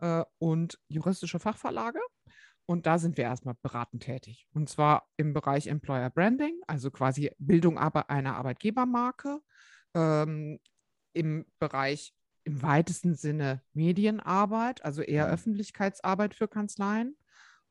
äh, und juristische Fachverlage. Und da sind wir erstmal beratend tätig. Und zwar im Bereich Employer Branding, also quasi Bildung einer Arbeitgebermarke, ähm, im Bereich im weitesten Sinne Medienarbeit, also eher mhm. Öffentlichkeitsarbeit für Kanzleien.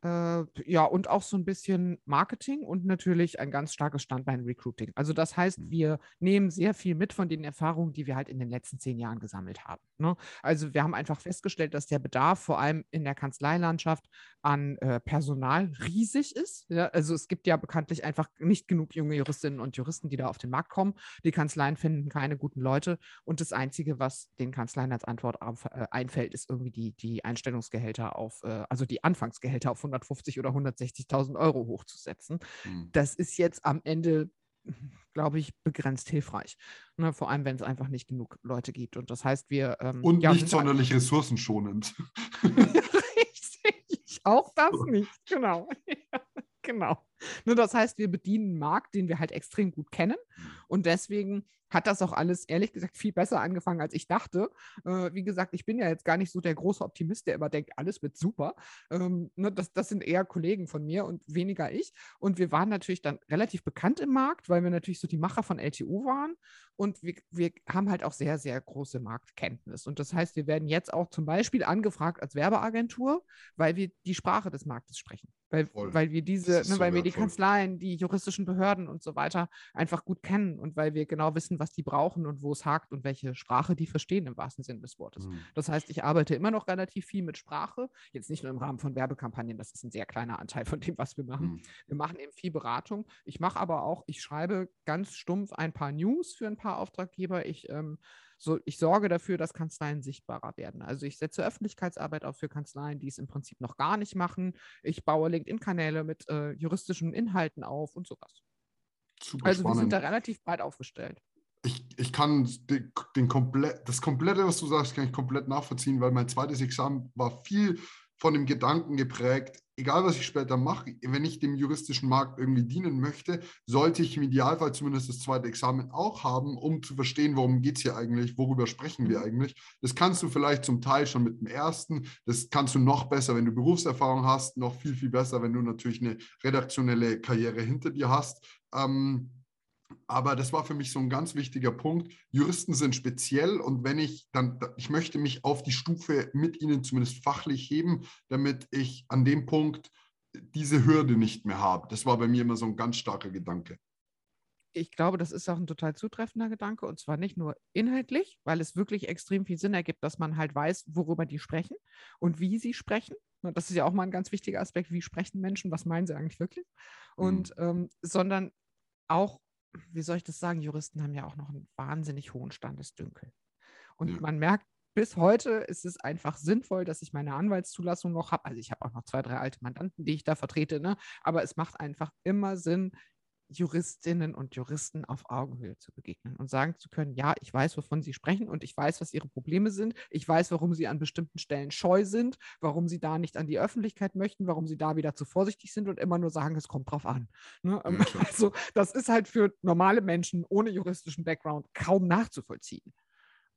Äh, ja, und auch so ein bisschen Marketing und natürlich ein ganz starkes Standbein Recruiting. Also das heißt, mhm. wir nehmen sehr viel mit von den Erfahrungen, die wir halt in den letzten zehn Jahren gesammelt haben. Ne? Also wir haben einfach festgestellt, dass der Bedarf vor allem in der Kanzleilandschaft an äh, Personal riesig ist. Ja? Also es gibt ja bekanntlich einfach nicht genug junge Juristinnen und Juristen, die da auf den Markt kommen. Die Kanzleien finden keine guten Leute und das Einzige, was den Kanzleien als Antwort auf, äh, einfällt, ist irgendwie die, die Einstellungsgehälter auf, äh, also die Anfangsgehälter auf 150 oder 160.000 Euro hochzusetzen. Mhm. Das ist jetzt am Ende glaube ich, begrenzt hilfreich. Ne, vor allem, wenn es einfach nicht genug Leute gibt. Und das heißt, wir. Ähm, und ja, nicht sonderlich ressourcenschonend. Richtig, auch das nicht, genau. genau. Nur das heißt, wir bedienen einen Markt, den wir halt extrem gut kennen. Mhm. Und deswegen hat das auch alles, ehrlich gesagt, viel besser angefangen, als ich dachte. Äh, wie gesagt, ich bin ja jetzt gar nicht so der große Optimist, der immer denkt, alles wird super. Ähm, ne, das, das sind eher Kollegen von mir und weniger ich. Und wir waren natürlich dann relativ bekannt im Markt, weil wir natürlich so die Macher von LTU waren. Und wir, wir haben halt auch sehr, sehr große Marktkenntnis. Und das heißt, wir werden jetzt auch zum Beispiel angefragt als Werbeagentur, weil wir die Sprache des Marktes sprechen. Weil, weil wir diese, ne, weil wir die Kanzleien, die juristischen Behörden und so weiter einfach gut kennen und weil wir genau wissen, was die brauchen und wo es hakt und welche Sprache die verstehen im wahrsten Sinne des Wortes. Mhm. Das heißt, ich arbeite immer noch relativ viel mit Sprache, jetzt nicht nur im Rahmen von Werbekampagnen, das ist ein sehr kleiner Anteil von dem, was wir machen. Mhm. Wir machen eben viel Beratung. Ich mache aber auch, ich schreibe ganz stumpf ein paar News für ein paar Auftraggeber. Ich ähm, so, ich sorge dafür, dass Kanzleien sichtbarer werden. Also ich setze Öffentlichkeitsarbeit auf für Kanzleien, die es im Prinzip noch gar nicht machen. Ich baue LinkedIn-Kanäle mit äh, juristischen Inhalten auf und sowas. Super Also spannend. wir sind da relativ breit aufgestellt. ich, ich kann den, den komplett, das Komplette, was du sagst, kann ich komplett nachvollziehen, weil mein zweites Examen war viel von dem Gedanken geprägt, egal was ich später mache, wenn ich dem juristischen Markt irgendwie dienen möchte, sollte ich im Idealfall zumindest das zweite Examen auch haben, um zu verstehen, worum geht es hier eigentlich, worüber sprechen wir eigentlich. Das kannst du vielleicht zum Teil schon mit dem ersten, das kannst du noch besser, wenn du Berufserfahrung hast, noch viel, viel besser, wenn du natürlich eine redaktionelle Karriere hinter dir hast. Ähm, aber das war für mich so ein ganz wichtiger Punkt. Juristen sind speziell und wenn ich dann, ich möchte mich auf die Stufe mit ihnen zumindest fachlich heben, damit ich an dem Punkt diese Hürde nicht mehr habe. Das war bei mir immer so ein ganz starker Gedanke. Ich glaube, das ist auch ein total zutreffender Gedanke und zwar nicht nur inhaltlich, weil es wirklich extrem viel Sinn ergibt, dass man halt weiß, worüber die sprechen und wie sie sprechen. Und Das ist ja auch mal ein ganz wichtiger Aspekt, wie sprechen Menschen, was meinen sie eigentlich wirklich? Und ähm, sondern auch, wie soll ich das sagen, Juristen haben ja auch noch einen wahnsinnig hohen Standesdünkel. Und Ja. man merkt, bis heute ist es einfach sinnvoll, dass ich meine Anwaltszulassung noch habe. Also ich habe auch noch zwei, drei alte Mandanten, die ich da vertrete, ne? aber es macht einfach immer Sinn, Juristinnen und Juristen auf Augenhöhe zu begegnen und sagen zu können, ja, ich weiß, wovon sie sprechen und ich weiß, was ihre Probleme sind. Ich weiß, warum sie an bestimmten Stellen scheu sind, warum sie da nicht an die Öffentlichkeit möchten, warum sie da wieder zu vorsichtig sind und immer nur sagen, es kommt drauf an. Ne? Ähm, Ja, klar. Also das ist halt für normale Menschen ohne juristischen Background kaum nachzuvollziehen.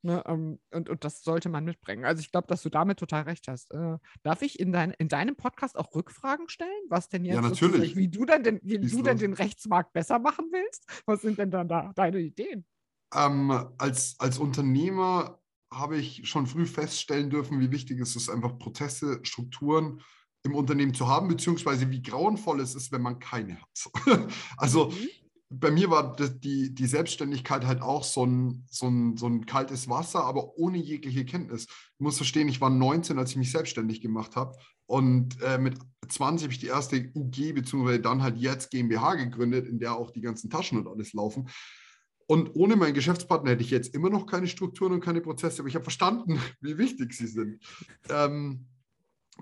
Ne, ähm, und, und das sollte man mitbringen. Also ich glaube, dass du damit total recht hast. Äh, darf ich in, dein, in deinem Podcast auch Rückfragen stellen? Was denn jetzt Ja, natürlich. wie du dann den, wie du los. den Rechtsmarkt besser machen willst? Was sind denn dann da deine Ideen? Ähm, als, als Unternehmer habe ich schon früh feststellen dürfen, wie wichtig es ist, einfach Prozesse, Strukturen im Unternehmen zu haben, beziehungsweise wie grauenvoll es ist, wenn man keine hat. also Mhm. Bei mir war das, die, die Selbstständigkeit halt auch so ein, so, ein, so ein kaltes Wasser, aber ohne jegliche Kenntnis. Du musst verstehen, ich war 19, als ich mich selbstständig gemacht habe. Und äh, mit 20 habe ich die erste UG, beziehungsweise dann halt jetzt GmbH gegründet, in der auch die ganzen Taschen und alles laufen. Und ohne meinen Geschäftspartner hätte ich jetzt immer noch keine Strukturen und keine Prozesse, aber ich habe verstanden, wie wichtig sie sind. Ähm,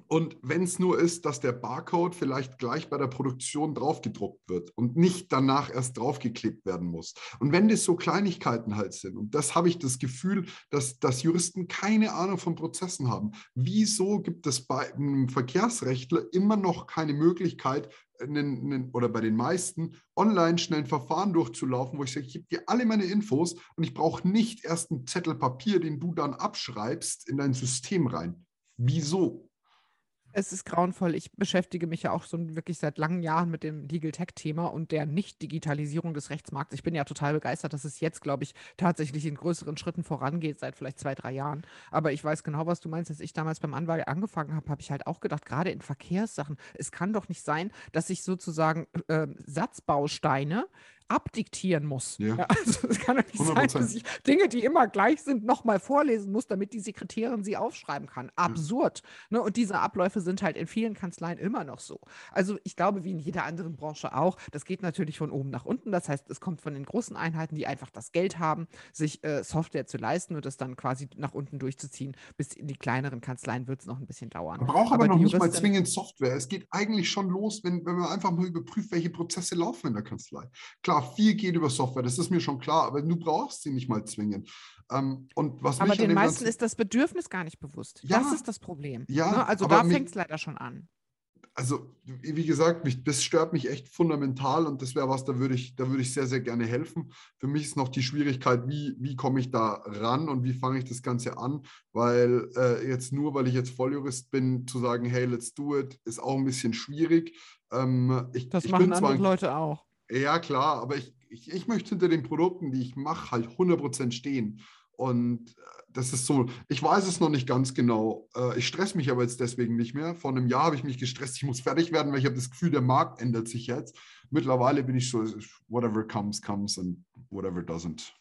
und wenn es nur ist, dass der Barcode vielleicht gleich bei der Produktion draufgedruckt wird und nicht danach erst draufgeklebt werden muss. Und wenn das so Kleinigkeiten halt sind, und das habe ich das Gefühl, dass, dass Juristen keine Ahnung von Prozessen haben. Wieso gibt es bei einem Verkehrsrechtler immer noch keine Möglichkeit, einen, einen, oder bei den meisten online schnell ein Verfahren durchzulaufen, wo ich sage, ich gebe dir alle meine Infos und ich brauche nicht erst einen Zettel Papier, den du dann abschreibst in dein System rein. Wieso? Es ist grauenvoll. Ich beschäftige mich ja auch so wirklich seit langen Jahren mit dem Legal Tech-Thema und der Nicht-Digitalisierung des Rechtsmarkts. Ich bin ja total begeistert, dass es jetzt, glaube ich, tatsächlich in größeren Schritten vorangeht, seit vielleicht zwei, drei Jahren. Aber ich weiß genau, was du meinst. Als ich damals beim Anwalt angefangen habe, habe ich halt auch gedacht, gerade in Verkehrssachen, es kann doch nicht sein, dass ich sozusagen äh, Satzbausteine abdiktieren muss. Ja. also es kann doch nicht sein, 100%. dass ich Dinge, die immer gleich sind, nochmal vorlesen muss, damit die Sekretärin sie aufschreiben kann. Absurd. Ne? Und diese Abläufe sind halt in vielen Kanzleien immer noch so. Also ich glaube, wie in jeder anderen Branche auch, das geht natürlich von oben nach unten. Das heißt, es kommt von den großen Einheiten, die einfach das Geld haben, sich äh, Software zu leisten und das dann quasi nach unten durchzuziehen. Bis in die kleineren Kanzleien wird es noch ein bisschen dauern. Man braucht aber, Aber noch nicht mal zwingend Software. Es geht eigentlich schon los, wenn, wenn man einfach mal überprüft, welche Prozesse laufen in der Kanzlei. Klar, viel geht über Software, das ist mir schon klar, aber du brauchst sie nicht mal zwingend. Ähm, und was Aber den meisten ganzen- ist das Bedürfnis gar nicht bewusst. Ja. das ist das Problem. Ja, ne? Also da fängt es leider schon an. also wie gesagt, mich, das stört mich echt fundamental und das wäre was, da würde ich, da würde ich sehr, sehr gerne helfen. Für mich ist noch die Schwierigkeit, wie, wie komme ich da ran und wie fange ich das Ganze an, weil äh, jetzt nur, weil ich jetzt Volljurist bin, zu sagen, hey, let's do it, ist auch ein bisschen schwierig. Ähm, ich, Das ich machen andere Leute auch. Ja, klar, aber ich, ich, ich möchte hinter den Produkten, die ich mache, halt 100% stehen. Und äh, das ist so, ich weiß es noch nicht ganz genau. Äh, Ich stress mich aber jetzt deswegen nicht mehr. Vor einem Jahr habe ich mich gestresst, ich muss fertig werden, weil ich habe das Gefühl, der Markt ändert sich jetzt. Mittlerweile bin ich so, whatever comes, comes and whatever doesn't,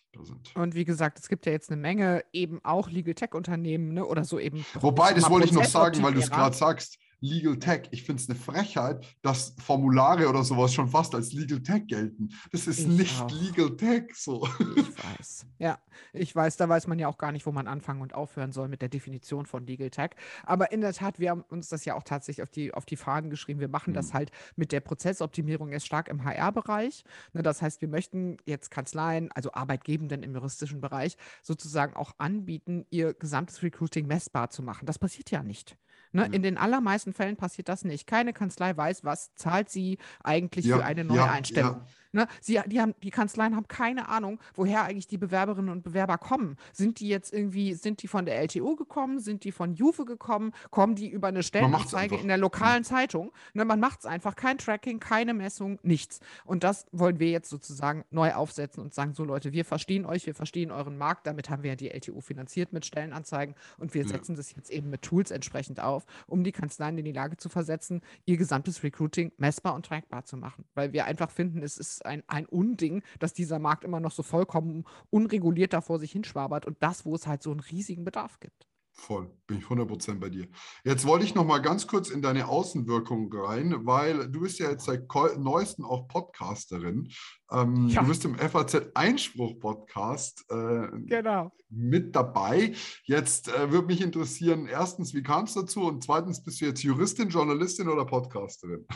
Und wie gesagt, es gibt ja jetzt eine Menge eben auch Legal Tech Unternehmen ne, oder so eben. Wobei, das wollte ich noch sagen, weil du es gerade sagst. Legal Tech. Ich finde es eine Frechheit, dass Formulare oder sowas schon fast als Legal Tech gelten. Das ist ich nicht auch. Legal Tech so. Ich weiß. Ja, ich weiß, da weiß man ja auch gar nicht, wo man anfangen und aufhören soll mit der Definition von Legal Tech. Aber in der Tat, wir haben uns das ja auch tatsächlich auf die, auf die Fahnen geschrieben. Wir machen mhm. das halt mit der Prozessoptimierung erst stark im HR-Bereich. Ne, das heißt, wir möchten jetzt Kanzleien, also Arbeitgebenden im juristischen Bereich, sozusagen auch anbieten, ihr gesamtes Recruiting messbar zu machen. Das passiert ja nicht. Ne? Mhm. In den allermeisten Fällen passiert das nicht. Keine Kanzlei weiß, was zahlt sie eigentlich ja, für eine neue ja, Einstellung. Ja. Ne? Sie, die, haben, die Kanzleien haben keine Ahnung, woher eigentlich die Bewerberinnen und Bewerber kommen. Sind die jetzt irgendwie, sind die von der LTO gekommen? Sind die von Juve gekommen? Kommen die über eine Stellenanzeige in der lokalen mhm. Zeitung? Ne, man macht es einfach. Kein Tracking, keine Messung, nichts. Und das wollen wir jetzt sozusagen neu aufsetzen und sagen, so Leute, wir verstehen euch, wir verstehen euren Markt. Damit haben wir ja die LTO finanziert mit Stellenanzeigen und wir setzen ja. das jetzt eben mit Tools entsprechend auf, um die Kanzleien in die Lage zu versetzen, ihr gesamtes Recruiting messbar und trackbar zu machen. Weil wir einfach finden, es ist ein, ein Unding, dass dieser Markt immer noch so vollkommen unreguliert da vor sich hinschwabert und das, wo es halt so einen riesigen Bedarf gibt. Voll, bin ich 100% bei dir. Jetzt wollte ich noch mal ganz kurz in deine Außenwirkung rein, weil du bist ja jetzt seit neuestem auch Podcasterin. Ähm, ja. Du bist im FAZ Einspruch Podcast äh, genau. mit dabei. Jetzt äh, würde mich interessieren, erstens, wie kam es dazu? Und zweitens, bist du jetzt Juristin, Journalistin oder Podcasterin?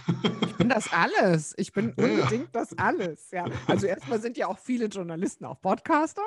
Ich bin das alles. Ich bin unbedingt ja. das alles. Ja. Also erstmal sind ja auch viele Journalisten auch Podcaster.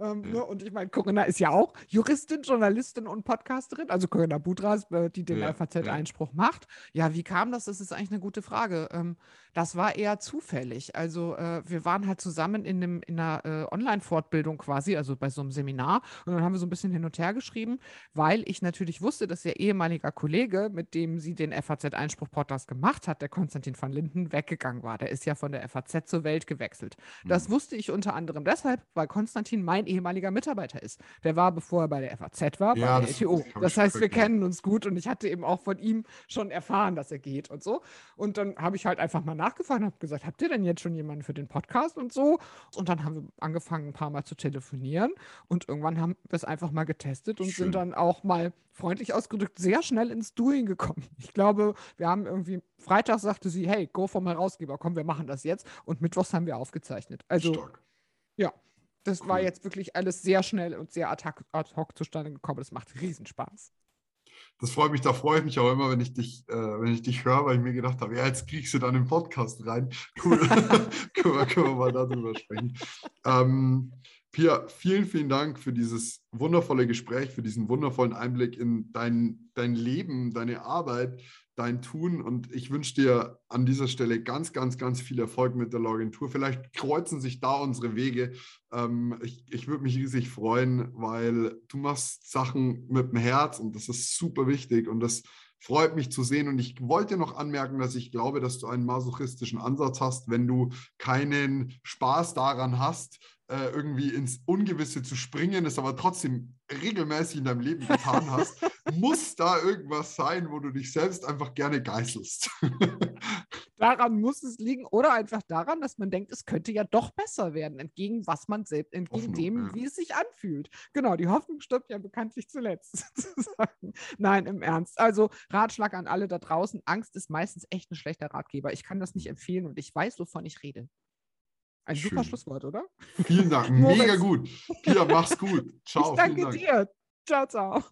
Ähm, ne? Und ich meine, Corinna ist ja auch Juristin, Journalistin und Podcasterin, also Corinna Budras, äh, die den ja, FAZ-Einspruch ja. macht. Ja, wie kam das? Das ist eigentlich eine gute Frage. Ähm, das war eher zufällig. Also äh, wir waren halt zusammen in, einem, in einer äh, Online-Fortbildung quasi, also bei so einem Seminar. Und dann haben wir so ein bisschen hin und her geschrieben, weil ich natürlich wusste, dass ihr ehemaliger Kollege, mit dem sie den FAZ-Einspruch-Podcast gemacht hat, der Konstantin van Linden, weggegangen war. Der ist ja von der FAZ zur Welt gewechselt. Das mhm. wusste ich unter anderem deshalb, weil Konstantin mein ehemaliger Mitarbeiter ist. Der war, bevor er bei der FAZ war, ja, bei der LTO. Das, das heißt, wir kennen uns gut und ich hatte eben auch von ihm schon erfahren, dass er geht und so. Und dann habe ich halt einfach mal nachgefragt und habe gesagt, habt ihr denn jetzt schon jemanden für den Podcast und so? Und dann haben wir angefangen, ein paar Mal zu telefonieren und irgendwann haben wir es einfach mal getestet und Schön. sind dann auch mal freundlich ausgedrückt sehr schnell ins Doing gekommen. Ich glaube, wir haben irgendwie Freitag sagte sie, hey, go vom Herausgeber, komm, wir machen das jetzt. Und Mittwochs haben wir aufgezeichnet. Also, Stark. ja, das cool. war jetzt wirklich alles sehr schnell und sehr ad hoc zustande gekommen. Das macht Riesenspaß. Das freut mich, da freue ich mich auch immer, wenn ich dich, äh, wenn ich dich höre, weil ich mir gedacht habe, ja, jetzt kriegst du dann im Podcast rein. Cool. können, wir, können wir mal darüber sprechen. Ähm, Pia, vielen, vielen Dank für dieses wundervolle Gespräch, für diesen wundervollen Einblick in dein, dein Leben, deine Arbeit, dein Tun. Und ich wünsche dir an dieser Stelle ganz, ganz, ganz viel Erfolg mit der Logentur. Vielleicht kreuzen sich da unsere Wege. Ähm, ich ich würde mich riesig freuen, weil du machst Sachen mit dem Herz und das ist super wichtig und das freut mich zu sehen. Und ich wollte noch anmerken, dass ich glaube, dass du einen masochistischen Ansatz hast, wenn du keinen Spaß daran hast, äh, irgendwie ins Ungewisse zu springen, es aber trotzdem regelmäßig in deinem Leben getan hast, muss da irgendwas sein, wo du dich selbst einfach gerne geißelst. daran muss es liegen oder einfach daran, dass man denkt, es könnte ja doch besser werden, entgegen was man selbst, entgegen Hoffnung, dem, ja. wie es sich anfühlt. Genau, die Hoffnung stirbt ja bekanntlich zuletzt. Nein, im Ernst. Also Ratschlag an alle da draußen: Angst ist meistens echt ein schlechter Ratgeber. Ich kann das nicht empfehlen und ich weiß, wovon ich rede. Ein Schön. super Schlusswort, oder? Vielen Dank, mega gut. Pia, mach's gut. Ciao. Ich danke dir. Ciao, ciao.